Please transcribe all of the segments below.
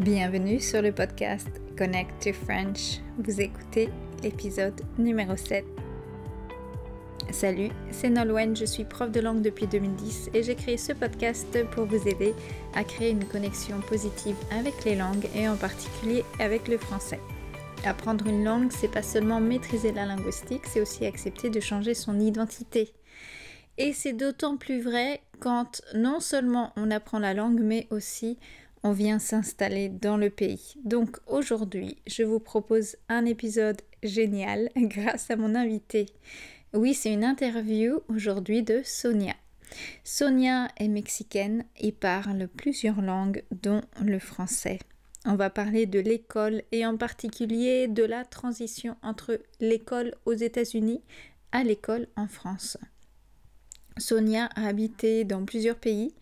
Bienvenue sur le podcast Connect to French. Vous écoutez l'épisode numéro 7. Salut, c'est Nolwenn, je suis prof de langue depuis 2010 et j'ai créé ce podcast pour vous aider à créer une connexion positive avec les langues et en particulier avec le français. Apprendre une langue, c'est pas seulement maîtriser la linguistique, c'est aussi accepter de changer son identité. Et c'est d'autant plus vrai quand non seulement on apprend la langue, mais aussi on vient s'installer dans le pays. Donc aujourd'hui, je vous propose un épisode génial grâce à mon invité. Oui, c'est une interview aujourd'hui de Sonia. Sonia est mexicaine et parle plusieurs langues, dont le français. On va parler de l'école et en particulier de la transition entre l'école aux États-Unis à l'école en France. Sonia a habité dans plusieurs pays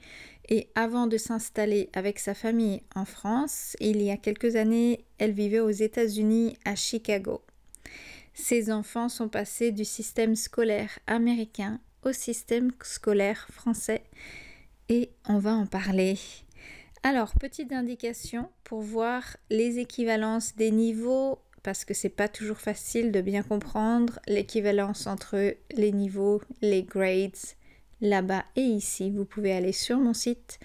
et avant de s'installer avec sa famille en France, il y a quelques années, elle vivait aux États-Unis à Chicago. Ses enfants sont passés du système scolaire américain au système scolaire français et on va en parler. Alors, petite indication pour voir les équivalences des niveaux parce que c'est pas toujours facile de bien comprendre l'équivalence entre les niveaux, les grades, là-bas et ici. Vous pouvez aller sur mon site.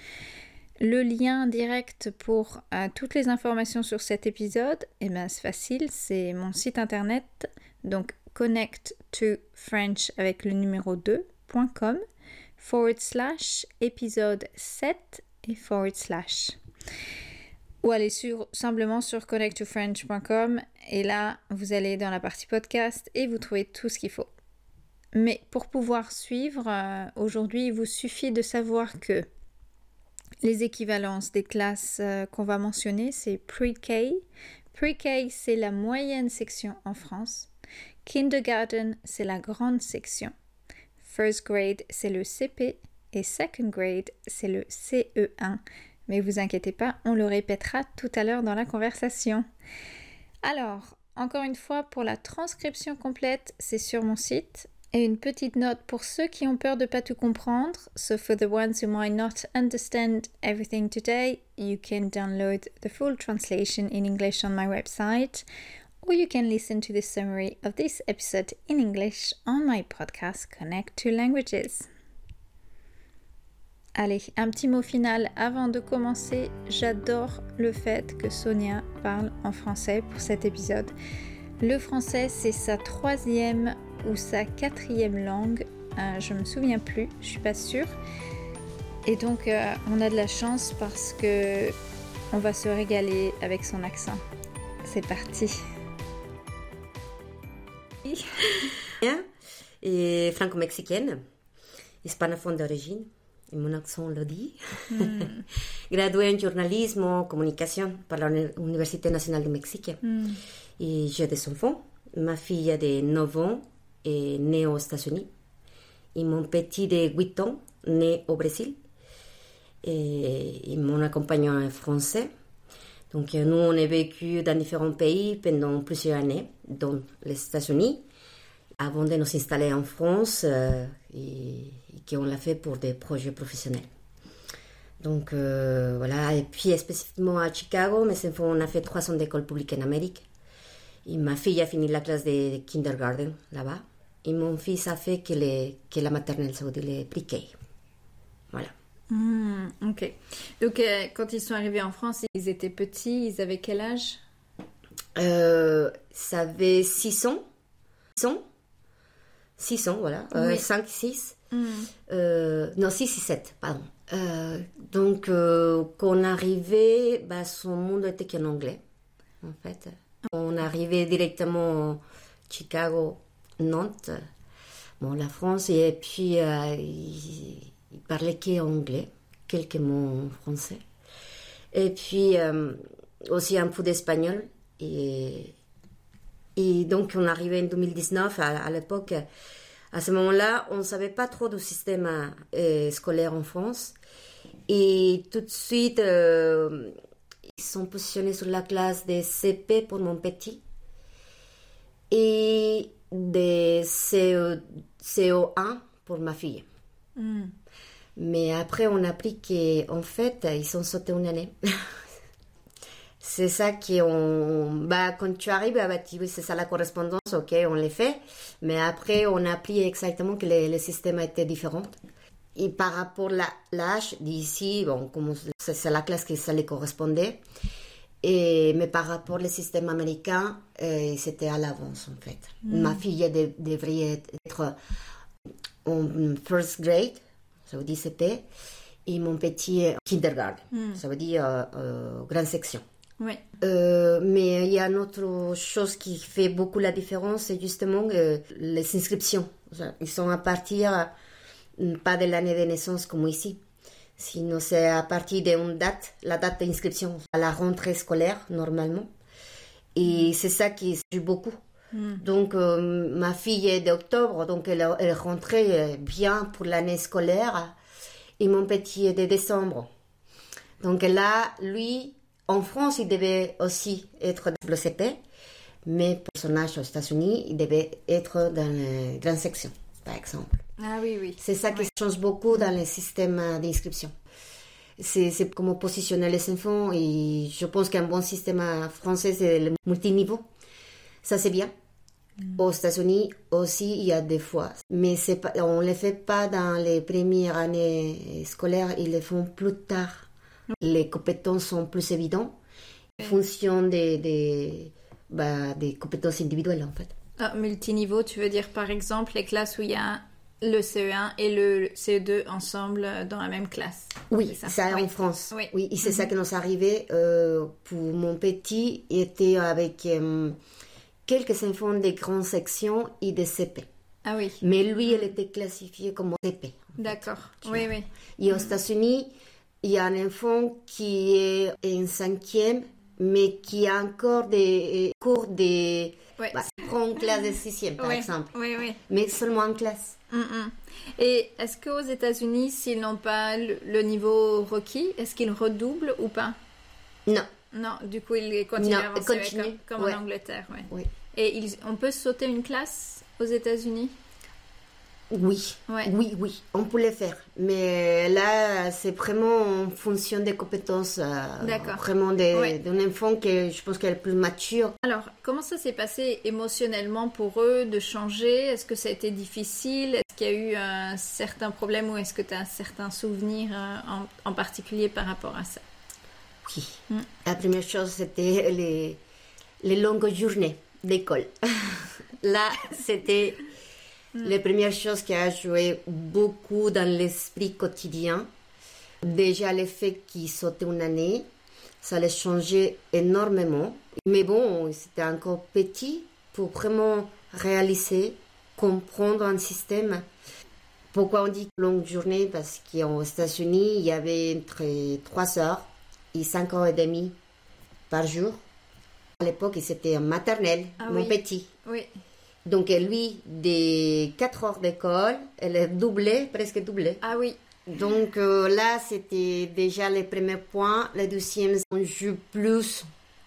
Le lien direct pour euh, toutes les informations sur cet épisode, eh ben, c'est facile, c'est mon site internet, donc connect to French avec le numéro 2.com forward slash épisode 7 et forward slash. Ou allez sur, simplement sur connecttofrench.com et là vous allez dans la partie podcast et vous trouvez tout ce qu'il faut. Mais pour pouvoir suivre, euh, aujourd'hui, il vous suffit de savoir que les équivalences des classes euh, qu'on va mentionner, c'est pre-K. Pre-K, c'est la moyenne section en France. Kindergarten, c'est la grande section. First grade, c'est le CP. Et second grade, c'est le CE1. Mais vous inquiétez pas, on le répétera tout à l'heure dans la conversation. Alors, encore une fois, pour la transcription complète, c'est sur mon site et une petite note pour ceux qui ont peur de pas tout comprendre. So for the ones who might not understand everything today, you can download the full translation in English on my website, or you can listen to the summary of this episode in English on my podcast Connect to Languages. Allez, un petit mot final avant de commencer. J'adore le fait que Sonia parle en français pour cet épisode. Le français, c'est sa troisième ou sa quatrième langue. Euh, je me souviens plus, je suis pas sûre. Et donc, euh, on a de la chance parce que on va se régaler avec son accent. C'est parti. Et franco-mexicaine, hispanophone d'origine, et mon accent le dit. Mm. Gradué en journalisme, communication par l'Université nationale du Mexique. Mm. Et j'ai des enfants. Ma fille de 9 ans est né aux États-Unis. Et mon petit de 8 ans, né au Brésil. Et, mon accompagnant est français. Donc nous, on a vécu dans différents pays pendant plusieurs années, dont les États-Unis, avant de nous installer en France, euh, et, qu'on l'a fait pour des projets professionnels. Donc euh, voilà, et puis spécifiquement à Chicago, mes enfants, on a fait trois ans d'école publique en Amérique. Et ma fille a fini la classe de kindergarten là-bas. Et mon fils a fait que, les, que la maternelle, dire les pre Voilà. Hmm, ok. Donc, euh, quand ils sont arrivés en France, ils étaient petits, ils avaient quel âge? Euh, Ça avait 6 ans. 6 ans 6 ans, voilà. 5, 6. Hmm. Euh, non, 6 et 7, pardon. Euh, donc, quand on arrivait, bah, son monde était qu'en anglais, en fait. On arrivait directement à Chicago Nantes, bon, la France, et puis euh, il, parlait qu'anglais, quelques mots français. Et puis euh, aussi un peu d'espagnol. Et, et donc on arrivait en 2019, à, l'époque, à ce moment-là, on ne savait pas trop du système euh, scolaire en France. Et tout de suite, ils sont positionnés sur la classe des CP pour mon petit. Et de CO, CO1 pour ma fille. Hmm. Mais après, on a appris qu'en fait, ils sont sautés une année. C'est ça qui on bah quand tu arrives bah, c'est ça la correspondance, ok, on les fait, mais après on a appris exactement que le, système était différent. Et par rapport à l'âge d'ici, bon, c'est la classe qui ça les correspondait, et, mais par rapport au système américain, euh, c'était à l'avance en fait. Mm. Ma fille devrait être en first grade, ça veut dire CP, et mon petit kindergarten, mm. ça veut dire euh, euh, grande section. Oui. mais il y a une autre chose qui fait beaucoup la différence, c'est justement les inscriptions. Ils sont à partir pas de l'année de naissance comme ici. Sinon, c'est à partir d'une date, la date d'inscription à la rentrée scolaire, normalement. Et mm. c'est ça qui joue beaucoup. Mm. Donc, euh, ma fille est d'octobre, donc elle, est rentrée bien pour l'année scolaire. Et mon petit est de décembre. Donc là, lui, en France, il devait aussi être dans le CP, mais pour son âge aux États-Unis, il devait être dans la grande section, par exemple. Ah oui, oui. C'est ça qui change beaucoup dans le système d'inscription. C'est comment positionner les enfants et je pense qu'un bon système français, c'est le multiniveau. Ça, c'est bien. Mm. Aux États-Unis aussi, il y a des fois. Mais pas, on ne les fait pas dans les premières années scolaires, ils les font plus tard. Les compétences sont plus évidentes en fonction des, des, bah, des compétences individuelles, en fait. Ah, multiniveau, tu veux dire par exemple les classes où il y a le CE1 et le CE2 ensemble dans la même classe. Oui, ça, ça en France. Oui, et c'est ça mhm. qui nous est arrivé. Euh, pour mon petit, il était avec euh, quelques enfants de grandes sections et de CP. Ah oui. Mais lui, il était classifié comme CP. D'accord. Oui, oui. Et aux mhm. États-Unis, il y a un enfant qui est en cinquième, mais qui a encore des euh, cours de... Ouais. Bah, en classe de sixième, par exemple. Oui, oui. Mais seulement en classe. Mm, mm. Et est-ce qu'aux États-Unis, s'ils n'ont pas le, niveau requis, est-ce qu'ils redoublent ou pas? Non. Non, du coup, ils continuent à avancer comme, en Angleterre. Oui. Et ils, on peut sauter une classe aux États-Unis? Oui, oui, oui, on peut le faire. Mais là, c'est vraiment en fonction des compétences. Euh, D'accord. Vraiment d'un enfant qui, je pense, qu'elle est plus mature. Alors, comment ça s'est passé émotionnellement pour eux de changer? Est-ce que ça a été difficile? Est-ce qu'il y a eu un certain problème ou est-ce que tu as un certain souvenir euh, en, particulier par rapport à ça? Oui. Hmm. La première chose, c'était les, les longues journées d'école. là, c'était Mm. La première chose qui a joué beaucoup dans l'esprit quotidien, déjà le fait qu'il sautait une année, ça allait changer énormément. Mais bon, c'était encore petit pour vraiment réaliser, comprendre un système. Pourquoi on dit longue journée? Parce qu'aux États-Unis, il y avait entre 3 heures et 5 heures et demie par jour. À l'époque, c'était en maternelle, ah mon petit. Oui. Donc lui, des 4 heures d'école, elle est doublée, presque doublée. Ah oui. Donc euh, là, c'était déjà le premier point. Le deuxième, on joue plus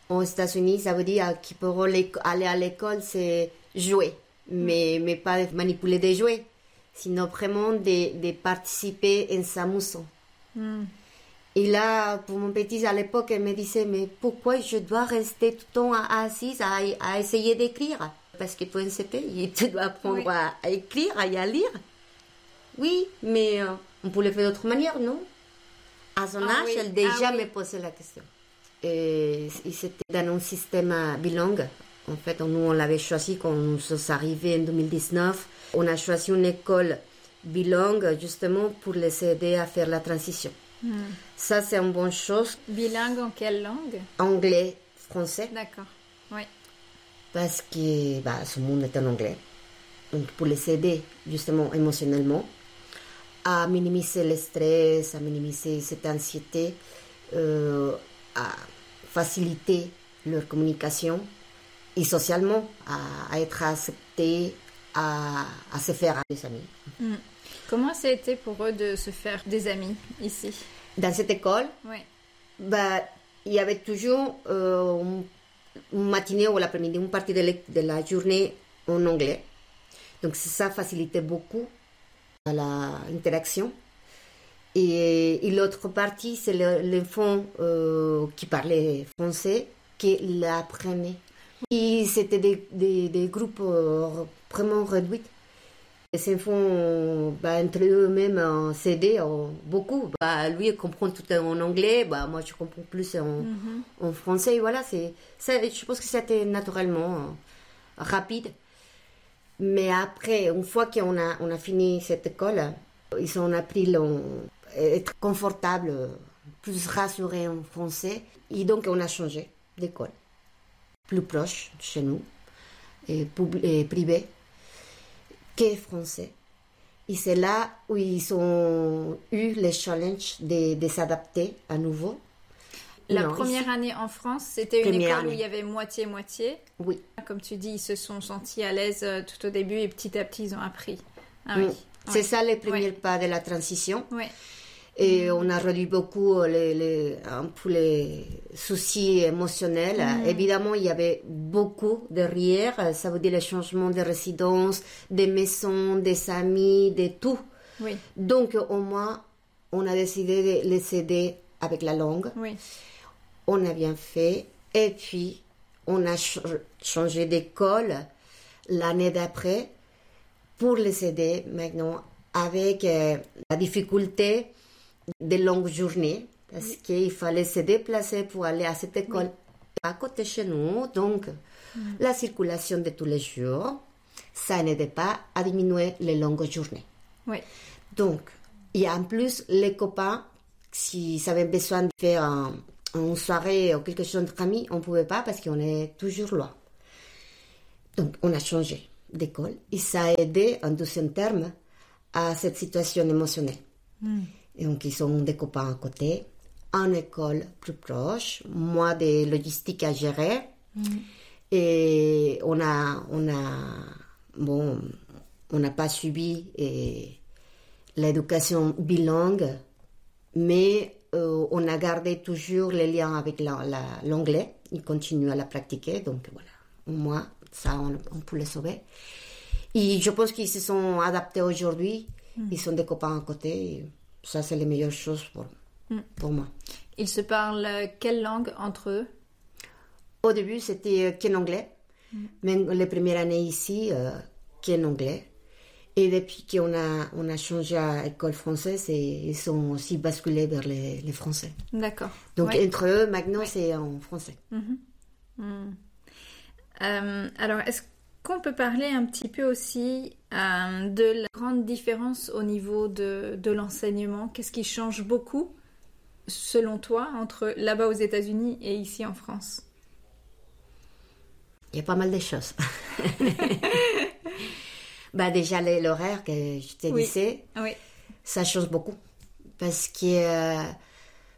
aux États-Unis. Ça veut dire qu'ils pourront aller à l'école, c'est jouer. Mais, mais pas manipuler des jouets, sinon vraiment de, de participer en s'amusant. Hmm. Et là, pour mon petit, à l'époque, elle me disait, mais pourquoi je dois rester tout le temps assise à, à essayer d'écrire? Parce que pour un CP, tu dois apprendre à, écrire, à y lire. Oui, mais euh, on pouvait le faire d'autre manière, non? À son ah âge, elle déjà ah me posait la question. Et, c'était dans un système bilingue. En fait, nous, on l'avait choisi quand nous sommes arrivés en 2019. On a choisi une école bilingue justement pour les aider à faire la transition. Hmm. Ça, c'est une bonne chose. Bilingue en quelle langue? Anglais, français. D'accord, oui parce que bah, ce monde est en anglais. Donc pour les aider justement émotionnellement à minimiser le stress, à minimiser cette anxiété, euh, à faciliter leur communication et socialement à, être accepté, à, à, se faire des amis. Mm. Comment ça a été pour eux de se faire des amis ici? Dans cette école, oui. bah, il y avait toujours euh, une matinée ou l'après-midi, une partie de, la journée en anglais. Donc ça facilitait beaucoup l'interaction. Et, l'autre partie, c'est l'enfant euh, qui parlait français, qui l'apprenait. Et c'était des, des, des, groupes euh, vraiment réduits. Les enfants, bah, entre eux-mêmes, en CD, beaucoup. Bah, lui, il comprend tout en anglais, bah, moi, je comprends plus en, mhm. en français. Voilà, je pense que c'était naturellement euh, rapide. Mais après, une fois qu'on a, on a fini cette école, ils ont appris à être confortable, plus rassuré en français. Et donc, on a changé d'école, plus proche de chez nous, et, et privé, que français. Et c'est là où ils ont eu le challenge de, de s'adapter à nouveau. La première année en France, c'était une école où il y avait moitié-moitié. Oui. Comme tu dis, ils se sont sentis à l'aise euh, tout au début et petit à petit, ils ont appris. Ah, oui. C'est ça les premiers pas de la transition. Oui. Et on a réduit beaucoup les, les, un peu les soucis émotionnels. Mm. Évidemment, il y avait beaucoup derrière. Ça veut dire le changement de résidence, des maisons, des amis, de tout. Oui. Donc, au moins, on a décidé de les aider avec la langue. Oui. On a bien fait. Et puis, on a changé d'école l'année d'après pour les aider maintenant avec euh, la difficulté des longues journées parce qu'il fallait se déplacer pour aller à cette école à côté de chez nous. Donc, la circulation de tous les jours, ça n'aidait pas à diminuer les longues journées. Oui. Donc, et en plus, les copains, s'ils avaient besoin de faire une soirée ou quelque chose entre amis, on ne pouvait pas parce qu'on est toujours loin. Donc, on a changé d'école et ça a aidé, en deuxième terme, à cette situation émotionnelle. Et donc, ils ont des copains à côté, en école plus proche, moi des logistiques à gérer. Mm. Et on a, on a, bon, on n'a pas subi l'éducation bilingue, mais euh, on a gardé toujours les liens avec l'anglais. Il continue à la pratiquer, donc voilà. Moi, ça, on, on peut le sauver. Et je pense qu'ils se sont adaptés aujourd'hui. Mm. Ils sont des copains à côté. Ça, c'est les meilleures choses pour, mm. pour moi. Ils se parlent quelle langue entre eux? Au début, c'était euh, qu'en anglais. Mm. Mais les premières années ici, euh, qu'en anglais. Et depuis qu'on a, on a changé à école française, ils sont aussi basculés vers les, les français. D'accord. Donc entre eux, maintenant, c'est en français. Mm-hmm. Mm. Euh, alors, est-ce qu'on peut parler un petit peu aussi euh, de la grande différence au niveau de, de l'enseignement? Qu'est-ce qui change beaucoup, selon toi, entre là-bas aux États-Unis et ici en France? Il y a pas mal de choses. bah déjà l'horaire que je te disais, oui. ça change beaucoup. Parce que euh,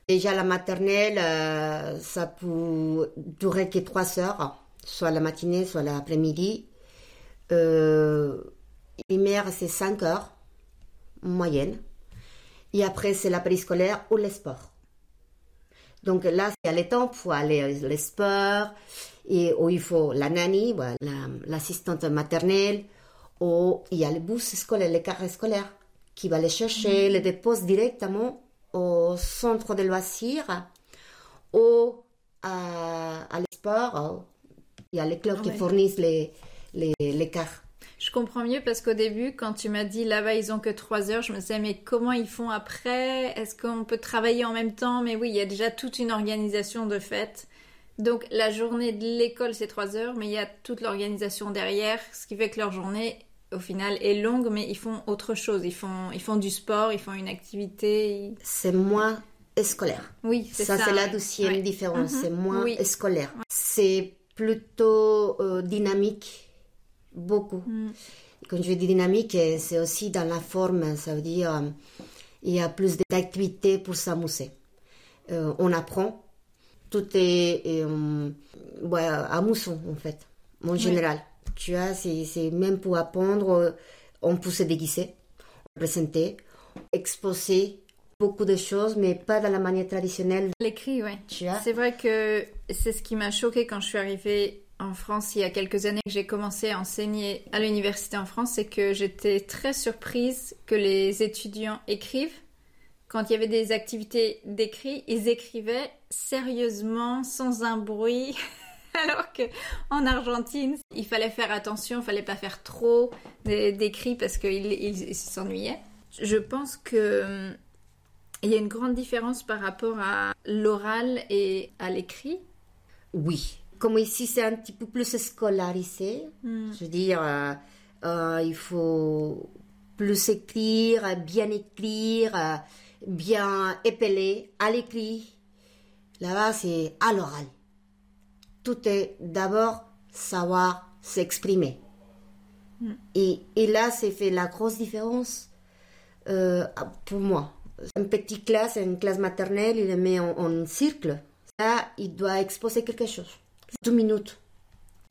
déjà la maternelle, euh, ça peut durer que trois heures, soit la matinée, soit l'après-midi. Euh, primaire, c'est 5 heures, moyenne. Et après, c'est la périscolaire ou le sport. Donc là, il y a les temps pour aller au sport, et où il faut la nanny, l'assistante maternelle, ou il y a le bus scolaire, le carré scolaire, qui va les chercher, mm. les dépose directement au centre de loisirs, ou à, à sport. Il y a les clubs qui fournissent les, cars. Je comprends mieux parce qu'au début, quand tu m'as dit là-bas ils ont que trois heures, je me disais mais comment ils font après? Est-ce qu'on peut travailler en même temps? Mais oui, il y a déjà toute une organisation de fait. Donc la journée de l'école c'est trois heures, mais il y a toute l'organisation derrière, ce qui fait que leur journée au final est longue, mais ils font autre chose. Ils font, ils font du sport, ils font une activité. C'est moins scolaire. Oui, c'est ça. Ça c'est la deuxième différence. Mhm. C'est moins scolaire. C'est plutôt euh, dynamique beaucoup. Mm. Quand je dis dynamique, c'est aussi dans la forme, ça veut dire il y a plus d'activités pour s'amuser. Euh, on apprend, tout est, euh, amusant en fait, en général. Tu vois, c'est même pour apprendre, on peut se déguiser, présenter, exposer beaucoup de choses, mais pas dans la manière traditionnelle. L'écrit, oui. C'est vrai que c'est ce qui m'a choqué quand je suis arrivée en France il y a quelques années que j'ai commencé à enseigner à l'université en France, c'est que j'étais très surprise que les étudiants écrivent, quand il y avait des activités d'écrit, ils écrivaient sérieusement, sans un bruit. Alors que en Argentine, il fallait faire attention, il fallait pas faire trop d'écrits parce qu'ils s'ennuyaient. Je pense que hum, il y a une grande différence par rapport à l'oral et à l'écrit. Oui, comme ici c'est un petit peu plus scolarisé, hmm. je veux dire, euh, euh, il faut plus écrire, bien écrire, bien épeler à l'écrit. Là-bas, c'est à l'oral. Tout est d'abord savoir s'exprimer. Hmm. Et, et, là, c'est fait la grosse différence euh, pour moi. Une petite classe, une classe maternelle, il le met en, en cercle. Là, il doit exposer quelque chose. Deux minutes.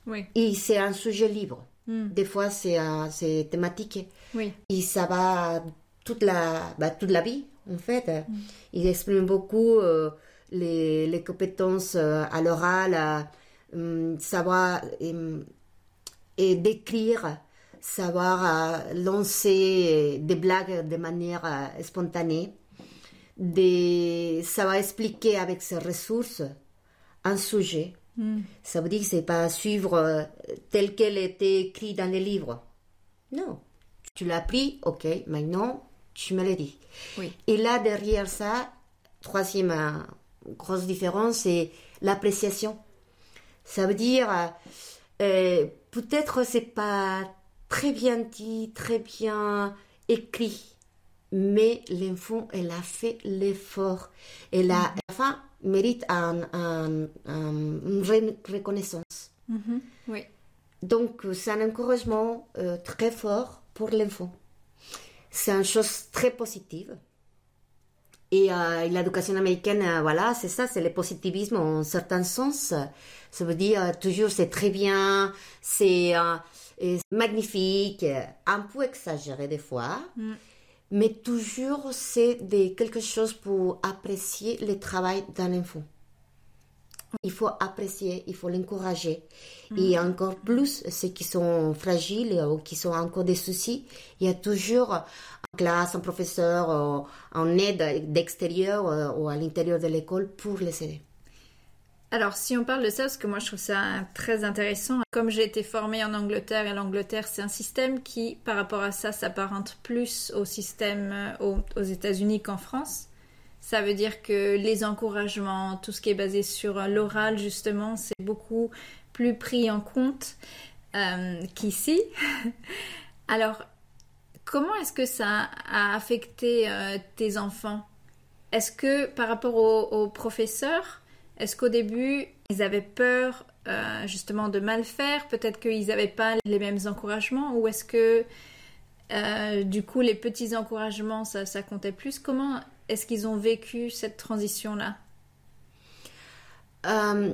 Oui. Et c'est un sujet libre. Hmm. Des fois, c'est c'est thématique. Oui. Et ça va toute la, bah, toute la vie, en fait. Hmm. Il exprime beaucoup euh, les, les, compétences euh, à l'oral, hum, savoir et décrire savoir euh, lancer des blagues de manière euh, spontanée, de savoir expliquer avec ses ressources un sujet. Hmm. Ça veut dire que c'est pas suivre euh, tel qu'elle était écrit dans les livres. Non. Tu l'as pris, ok, maintenant tu me l'as dit. Oui. Et là, derrière ça, troisième grosse différence, c'est l'appréciation. Ça veut dire, peut-être c'est pas très bien dit, très bien écrit. Mais l'enfant, elle a fait l'effort. Elle a, à la fin, mérite un, une reconnaissance. Mhm. oui. Donc, c'est un encouragement euh, très fort pour l'enfant. C'est une chose très positive. Et euh, l'éducation américaine, euh, voilà, c'est ça, c'est le positivisme en certain sens. Ça veut dire toujours c'est très bien, c'est magnifique, un peu exagéré des fois, mm. Mais toujours c'est quelque chose pour apprécier le travail d'un enfant. Il faut apprécier, il faut l'encourager. Mm. Et encore plus ceux qui sont fragiles ou qui ont encore des soucis, il y a toujours en classe, un professeur, en aide d'extérieur euh, ou à l'intérieur de l'école pour les aider. Alors, si on parle de ça, parce que moi je trouve ça très intéressant, comme j'ai été formée en Angleterre, et l'Angleterre c'est un système qui, par rapport à ça, s'apparente plus au système euh, aux, États-Unis qu'en France. Ça veut dire que les encouragements, tout ce qui est basé sur l'oral, justement, c'est beaucoup plus pris en compte euh, qu'ici. Alors, comment est-ce que ça a affecté euh, tes enfants? Est-ce que par rapport aux professeurs, est-ce qu'au début, ils avaient peur euh, justement de mal faire? Peut-être qu'ils n'avaient pas les mêmes encouragements? Ou est-ce que euh, du coup, les petits encouragements, ça, ça comptait plus? Comment est-ce qu'ils ont vécu cette transition-là? Euh,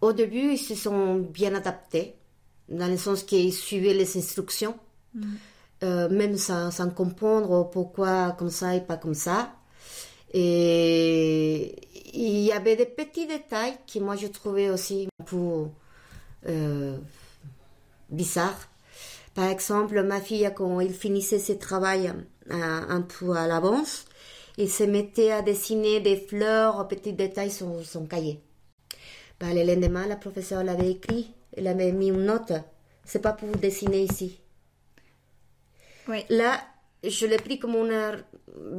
Au début, ils se sont bien adaptés, dans le sens qu'ils suivaient les instructions, mm. même sans, sans, comprendre pourquoi comme ça et pas comme ça. Et il y avait des petits détails qui moi je trouvais aussi un peu euh, bizarres. Par exemple, ma fille, quand elle finissait ses travail euh, un peu à l'avance, il se mettait à dessiner des fleurs, petits détails sur son cahier. Ben, le lendemain, la professeure l'avait écrit, elle avait mis une note. C'est pas pour dessiner ici. Oui. Là, je l'ai pris comme a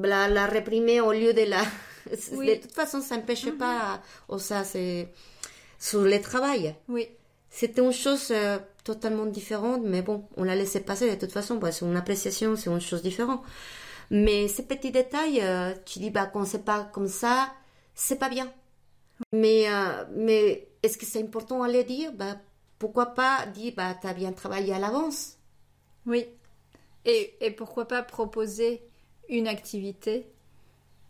la, la réprimée au lieu de la. De toute façon, ça n'empêche mhm. pas. Oh, ça, c'est sur le travail. Oui. C'était une chose euh, totalement différente, mais bon, on l'a laissé passer de toute façon. Bah, c'est une appréciation, c'est une chose différente. Mais ces petits détails, euh, tu dis, bah, quand c'est pas comme ça, c'est pas bien. Mais, euh, mais est-ce que c'est important à le dire? Bah, Pourquoi pas dire, bah, tu as bien travaillé à l'avance Oui. Et, et, pourquoi pas proposer une activité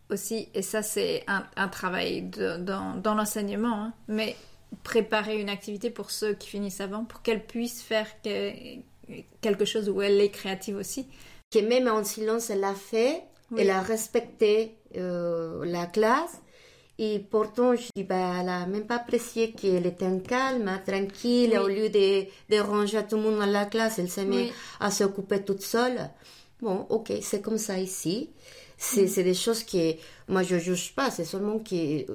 aussi, et ça c'est un, un, travail de, dans, dans l'enseignement, hein, mais préparer une activité pour ceux qui finissent avant, pour qu'elles puissent faire quelque chose où elle est créative aussi. Que même en silence, elle l'a fait, elle a respecté euh, la classe, et pourtant, je dis, bah, elle n'a même pas apprécié qu'elle était en calme, tranquille, au lieu de, de ranger tout le monde dans la classe, elle s'est mise à s'occuper toute seule. Bon, ok, c'est comme ça ici. C'est c'est des choses qui, moi je juge pas, c'est seulement qu'on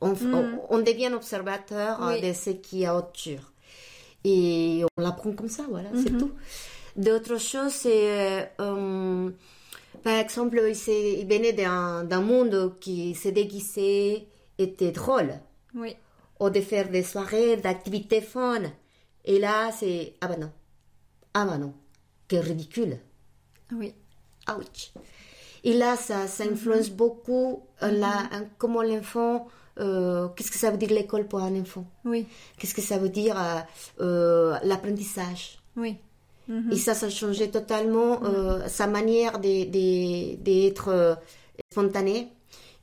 on, on, devient observateur Oui. de ce qui est autour. Et on l'apprend comme ça, voilà, c'est tout. D'autres choses, c'est, euh, par exemple, il, il venait d'un d'un monde qui se déguisait, était drôle Oui. ou de faire des soirées d'activités fun. Et là, c'est ah bah non, ah bah non, quel ridicule, Oui. ouch. Et là, ça, ça influence beaucoup euh, la, un- comment l'enfant, euh, qu'est-ce que ça veut dire l'école pour un enfant? Oui. Qu'est-ce que ça veut dire euh, euh, l'apprentissage? Oui. Et ça, ça a changé totalement sa manière d'être spontané,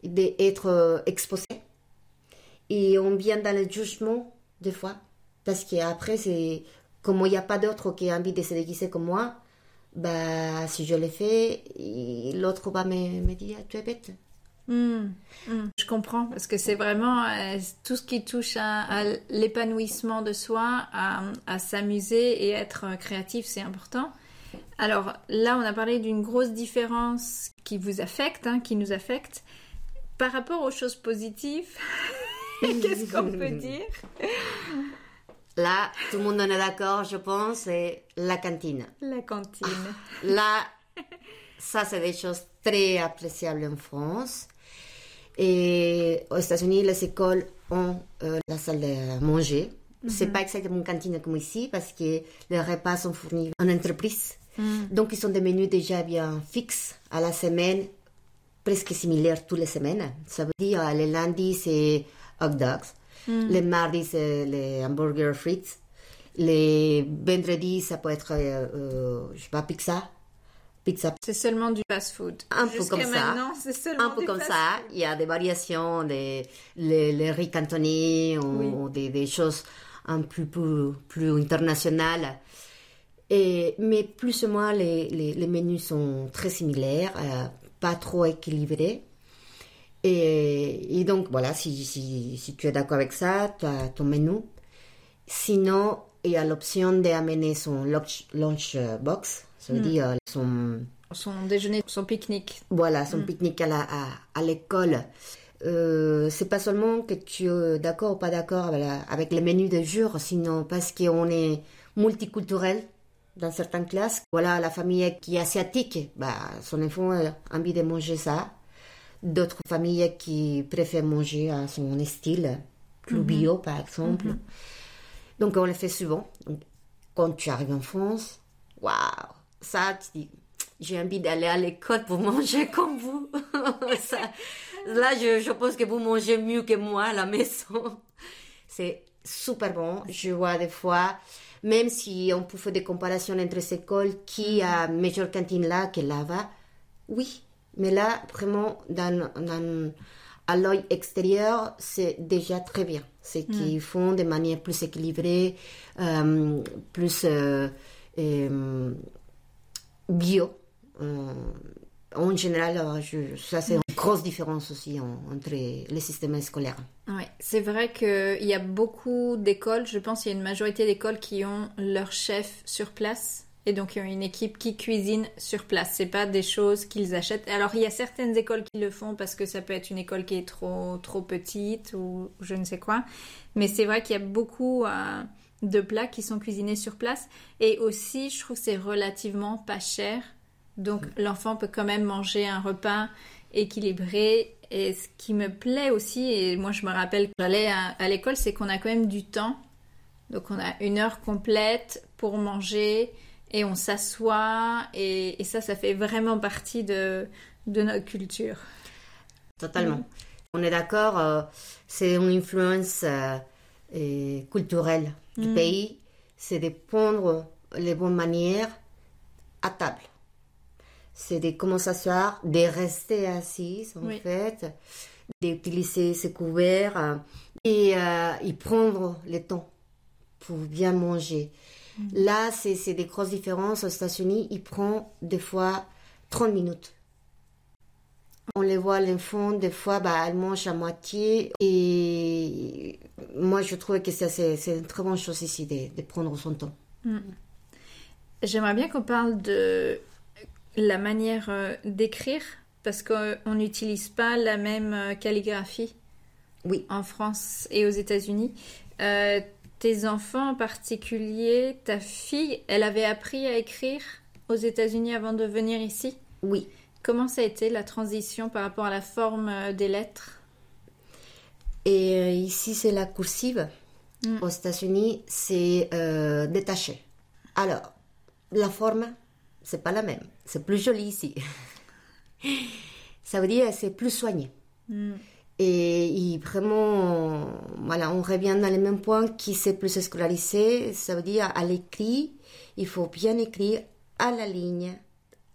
d'être exposé. Et on vient dans le jugement, des fois, parce qu'après, c'est comme il n'y a pas d'autre qui a envie de se déguiser comme moi, bah, si je le fais, et l'autre va me, me dire, tu es bête. Hmm, hmm. Je comprends parce que c'est vraiment euh, tout ce qui touche à, l'épanouissement de soi, à, à s'amuser et être euh, créatif, c'est important. Alors là, on a parlé d'une grosse différence qui vous affecte, hein, qui nous affecte. Par rapport aux choses positives, qu'est-ce qu'on peut dire? Là, tout le monde en est d'accord, je pense, c'est la cantine. La cantine. Là, ça, c'est des choses très appréciables en France. Et aux États-Unis, les écoles ont euh, la salle de manger. C'est pas exactement une cantine comme ici parce que les repas sont fournis en entreprise. Donc, ils sont des menus déjà bien fixes à la semaine, presque similaires toutes les semaines. Ça veut dire, euh, les lundis, c'est hot dogs. Les mardis, c'est les hamburgers frites. Les vendredis, ça peut être, euh, euh, je sais pas, pizza. Pizza C'est seulement du fast-food. un peu comme ça. Un peu comme ça. Il y a des variations, des, les, les riz cantonais ou des, des choses un peu plus, plus internationales. Et, mais plus ou moins, les, les, les menus sont très similaires, euh, pas trop équilibrés. Et, et donc, voilà, si, si, si tu es d'accord avec ça, tu as ton menu. Sinon, il y a l'option d'amener son lunch, lunch box, ça veut dire son Son déjeuner, son pique-nique. voilà, son pique-nique à la- à, à l'école. Euh, c'est pas seulement que tu es d'accord ou pas d'accord avec, avec les menus de jour, sinon parce qu'on est multiculturel dans certaines classes. Voilà, la famille qui est asiatique, bah, son enfant a envie de manger ça. D'autres familles qui préfèrent manger à son style, plus bio par exemple. Donc on le fait souvent. Donc, quand tu arrives en France, waouh, ça, tu dis, j'ai envie d'aller à l'école pour manger comme vous. Ça, là, je, je pense que vous mangez mieux que moi à la maison. C'est super bon. Je vois des fois, même si on peut faire des comparaisons entre ces écoles, qui a meilleure cantine là que là-bas, oui. Mais là, vraiment, dans, dans, à l'œil extérieur, c'est déjà très bien. C'est qu'ils font de manière plus équilibrée, euh, plus euh, euh, bio. En général, je- ça c'est une grosse différence aussi en- entre les systèmes scolaires. Ouais, c'est vrai qu'il y a beaucoup d'écoles, je pense qu'il y a une majorité d'écoles qui ont leur chef sur place et donc ils ont une équipe qui cuisine sur place. C'est pas des choses qu'ils achètent. Alors il y a certaines écoles qui le font parce que ça peut être une école qui est trop trop petite ou je ne sais quoi, mais c'est vrai qu'il y a beaucoup euh, de plats qui sont cuisinés sur place et aussi je trouve que c'est relativement pas cher. Donc l'enfant peut quand même manger un repas équilibré. Et ce qui me plaît aussi, et moi je me rappelle que j'allais à, à l'école, c'est qu'on a quand même du temps. Donc on a une heure complète pour manger et on s'assoit et, et ça, ça fait vraiment partie de, de notre culture. Totalement. On est d'accord, euh, c'est une influence euh, culturelle du pays, c'est de prendre les bonnes manières à table. C'est de comment s'asseoir, de rester assise en Oui. fait, d'utiliser ses couverts euh, et, euh, et prendre le temps pour bien manger. Là, c'est des grosses différences. Aux États-Unis, il prend des fois 30 minutes. On les voit, l'enfant, des fois, bah, elle mange à moitié. Et moi, je trouve que c'est une très bonne chose ici de, de prendre son temps. J'aimerais bien qu'on parle de la manière euh, d'écrire parce qu'on n'utilise pas la même euh, calligraphie Oui. en France et aux États-Unis. Euh, tes enfants en particulier, ta fille, elle avait appris à écrire aux États-Unis avant de venir ici? Oui. Comment ça a été la transition par rapport à la forme euh, des lettres? Et euh, ici, c'est la cursive. Mm. Aux États-Unis, c'est euh, détaché. Alors, la forme, c'est pas la même. C'est plus joli ici. Ça veut dire c'est plus soigné. Mm. Et, et vraiment, voilà, on revient dans le même point qui c'est plus scolarisé. Ça veut dire à l'écrit, il faut bien écrire à la ligne,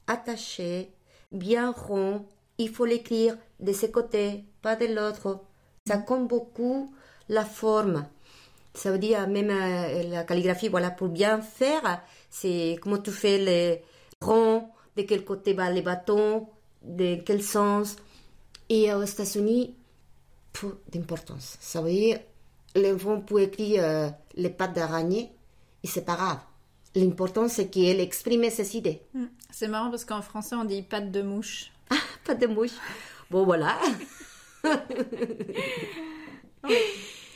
attaché, bien rond. Il faut l'écrire de ce côté, pas de l'autre. Ça compte beaucoup la forme. Ça veut dire même euh, la calligraphie, voilà, pour bien faire, c'est comment tu fais les ronds, de quel côté va les bâtons, de quel sens. Et aux États-Unis, peu d'importance. Ça veut dire, l'enfant peut écrire euh, les pattes d'araignée et c'est pas grave. L'important, c'est qu'elle exprime ses idées. Mm. C'est marrant parce qu'en français, on dit patte de mouche. Ah, pas de mouche. Bon, voilà.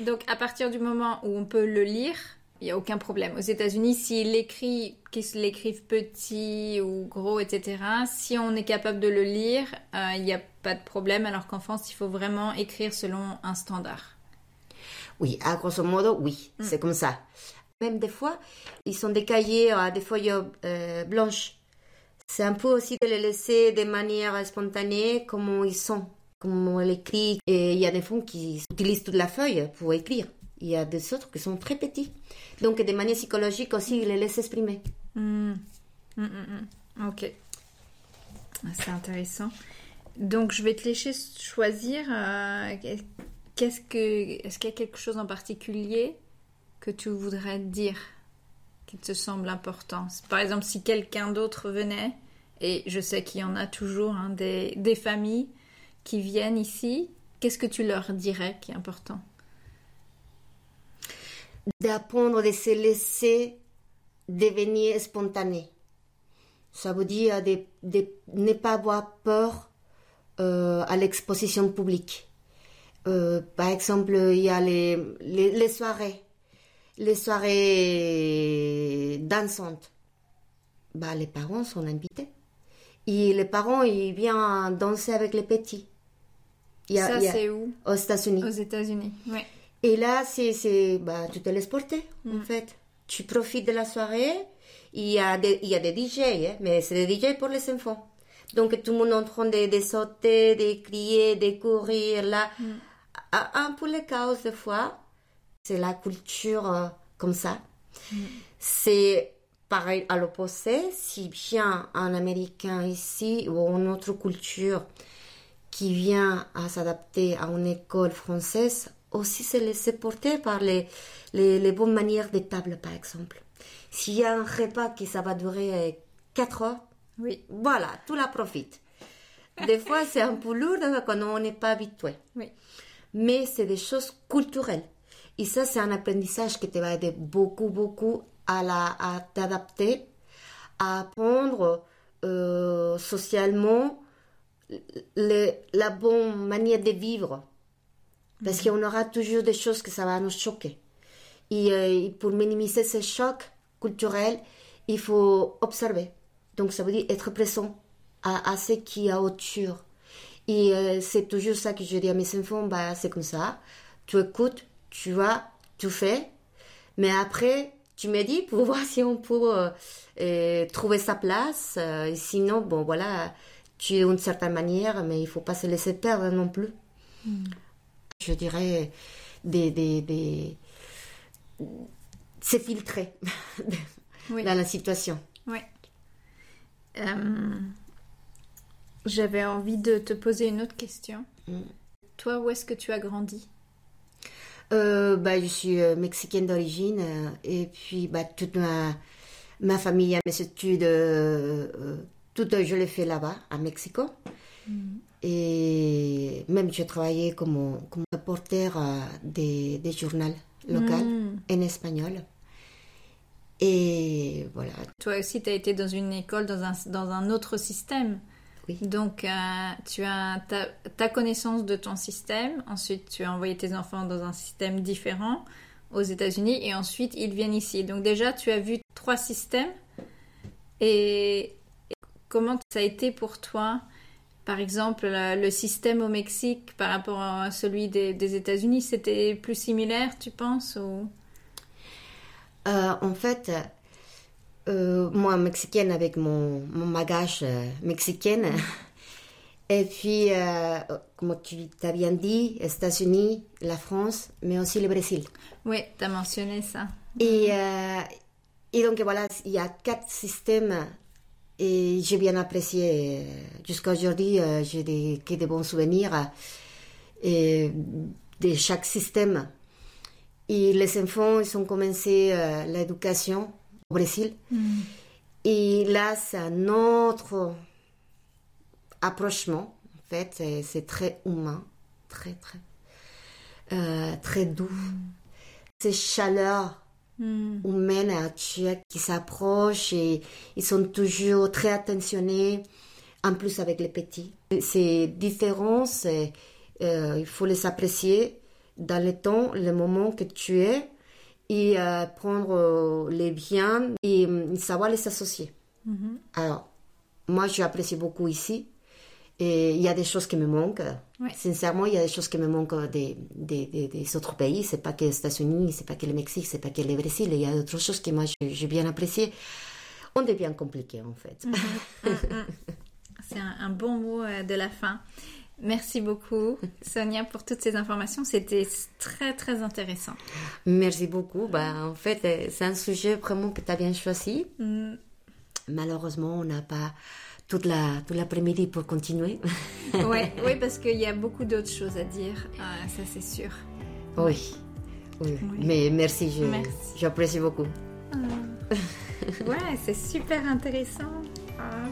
Donc, à partir du moment où on peut le lire, il n'y a aucun problème. Aux États-Unis, s'il écrit, qu'ils l'écrivent petit ou gros, etc., si on est capable de le lire, euh, il n'y a pas de problème, alors qu'en France, il faut vraiment écrire selon un standard. Oui, à grosso modo, oui, c'est comme ça. Même des fois, ils sont des cahiers à des feuilles euh, blanches. C'est un peu aussi de les laisser de manière spontanée, comme ils sont, comme on l'écrit. Et il y a des fonds qui utilisent toute la feuille pour écrire. Il y a des autres qui sont très petits. Donc, de manière psychologique aussi, ils les laissent exprimer. Mm. Mm, mm, mm. Ok. Ah, C'est intéressant. Donc, je vais te laisser choisir. euh, qu'est-ce que, est-ce qu'il y a quelque chose en particulier que tu voudrais dire qui te semble important? Par exemple, si quelqu'un d'autre venait, et je sais qu'il y en a toujours, hein, des, des familles qui viennent ici, qu'est-ce que tu leur dirais qui est important? D'apprendre de se laisser devenir spontané. Ça veut dire de, de ne pas avoir peur euh, à l'exposition publique. Euh, par exemple, il y a les, les, les soirées, les soirées dansantes. Bah, les parents sont invités. Et les parents, ils viennent danser avec les petits. Il y a- Ça, c'est où? Aux États-Unis. Aux États-Unis. Oui. Et là, c'est, c'est, bah, tu te laisses porter, Mm. en fait. Tu profites de la soirée. Il y a des, il y a des DJ, hein, mais c'est des DJ pour les enfants. Donc, tout le monde est en train de, de sauter, de crier, de courir, là. Mm. Un, peu le chaos, des fois. C'est la culture euh, comme ça. Mm. C'est pareil à l'opposé. Si vient un Américain ici ou une autre culture qui vient à s'adapter à une école française, aussi se laisser porter par les, les, les bonnes manières des tables, par exemple. S'il y a un repas qui ça va durer 4 heures, Oui. voilà, tout la profite. Des fois, c'est un peu lourd quand on n'est pas habitué. Oui. Mais c'est des choses culturelles. Et ça, c'est un apprentissage qui te va aider beaucoup, beaucoup à, la, à t'adapter, à apprendre euh, socialement le- la bonne manière de vivre. Parce qu'on aura toujours des choses que ça va nous choquer. Et, euh, et pour minimiser ces chocs culturels, il faut observer. Donc ça veut dire être présent à, à ce qui est autour. Et euh, c'est toujours ça que je dis à mes enfants, bah, c'est comme ça. Tu écoutes, tu vas, tu fais. Mais après, tu me dis pour voir si on peut euh, euh, trouver sa place. Euh, sinon, bon, voilà, tu es d'une certaine manière, mais il faut pas se laisser perdre non plus. Je dirais des, des, des... c'est filtré Oui. dans la situation. Oui. Euh, J'avais envie de te poser une autre question. Mm. Toi, où est-ce que tu as grandi? Euh, bah, je suis euh, mexicaine d'origine et puis bah, toute ma, ma famille, mes études, euh, tout je l'ai fait là-bas, à Mexico. Et même j'ai travaillé comme, comme reporter des, des journaux locaux Mm. en espagnol. Et voilà. Toi aussi, tu as été dans une école, dans un, dans un autre système. oui. Donc, euh, tu as ta, ta, connaissance de ton système. Ensuite, tu as envoyé tes enfants dans un système différent aux États-Unis. Et ensuite, ils viennent ici. Donc, déjà, tu as vu trois systèmes. Et comment ça a été pour toi? Par exemple, le système au Mexique par rapport à celui des, États-Unis, c'était plus similaire, tu penses ou... Euh, en fait, euh, moi, mexicaine avec mon, mon bagage euh, mexicaine, et puis, comme tu t'as bien dit, États-Unis, la France, mais aussi le Brésil. Oui, tu as mentionné ça. Et, et donc voilà, il y a quatre systèmes et j'ai bien apprécié. Jusqu'à aujourd'hui, j'ai des, que de bons souvenirs et de chaque système. Et les enfants, ils ont commencé euh, l'éducation au Brésil. Mm. Et là, c'est un autre approchement. En fait, c'est très humain, très, très, euh, très doux. C'est chaleur mm. humaine actuelle qui s'approche et ils sont toujours très attentionnés, en plus avec les petits. Ces différences, euh, il faut les apprécier dans le temps, le moment que tu es et euh, prendre euh, les biens et savoir les associer. Mm-hmm. Alors, moi, j'apprécie beaucoup ici. Et il y a des choses qui me manquent. Sincèrement, il y a des choses qui me manquent des, des, des, autres pays. C'est pas que les États-Unis, c'est pas que le Mexique, c'est pas que le Brésil. Il y a d'autres choses que moi j'ai bien appréciées. On devient compliqué en fait. Mhm. Mm, mm. c'est un, bon mot euh, de la fin. Merci beaucoup, Sonia, pour toutes ces informations. C'était très, très intéressant. Merci beaucoup. Bah, en fait, euh, c'est un sujet vraiment que tu as bien choisi. Mm. Malheureusement, on n'a pas toute la toute l'après-midi pour continuer. ouais, oui, parce qu'il y a beaucoup d'autres choses à dire, ah, ça c'est sûr. Oui. oui. Mais merci, j'apprécie beaucoup. Ah. ouais, c'est super intéressant. Ah.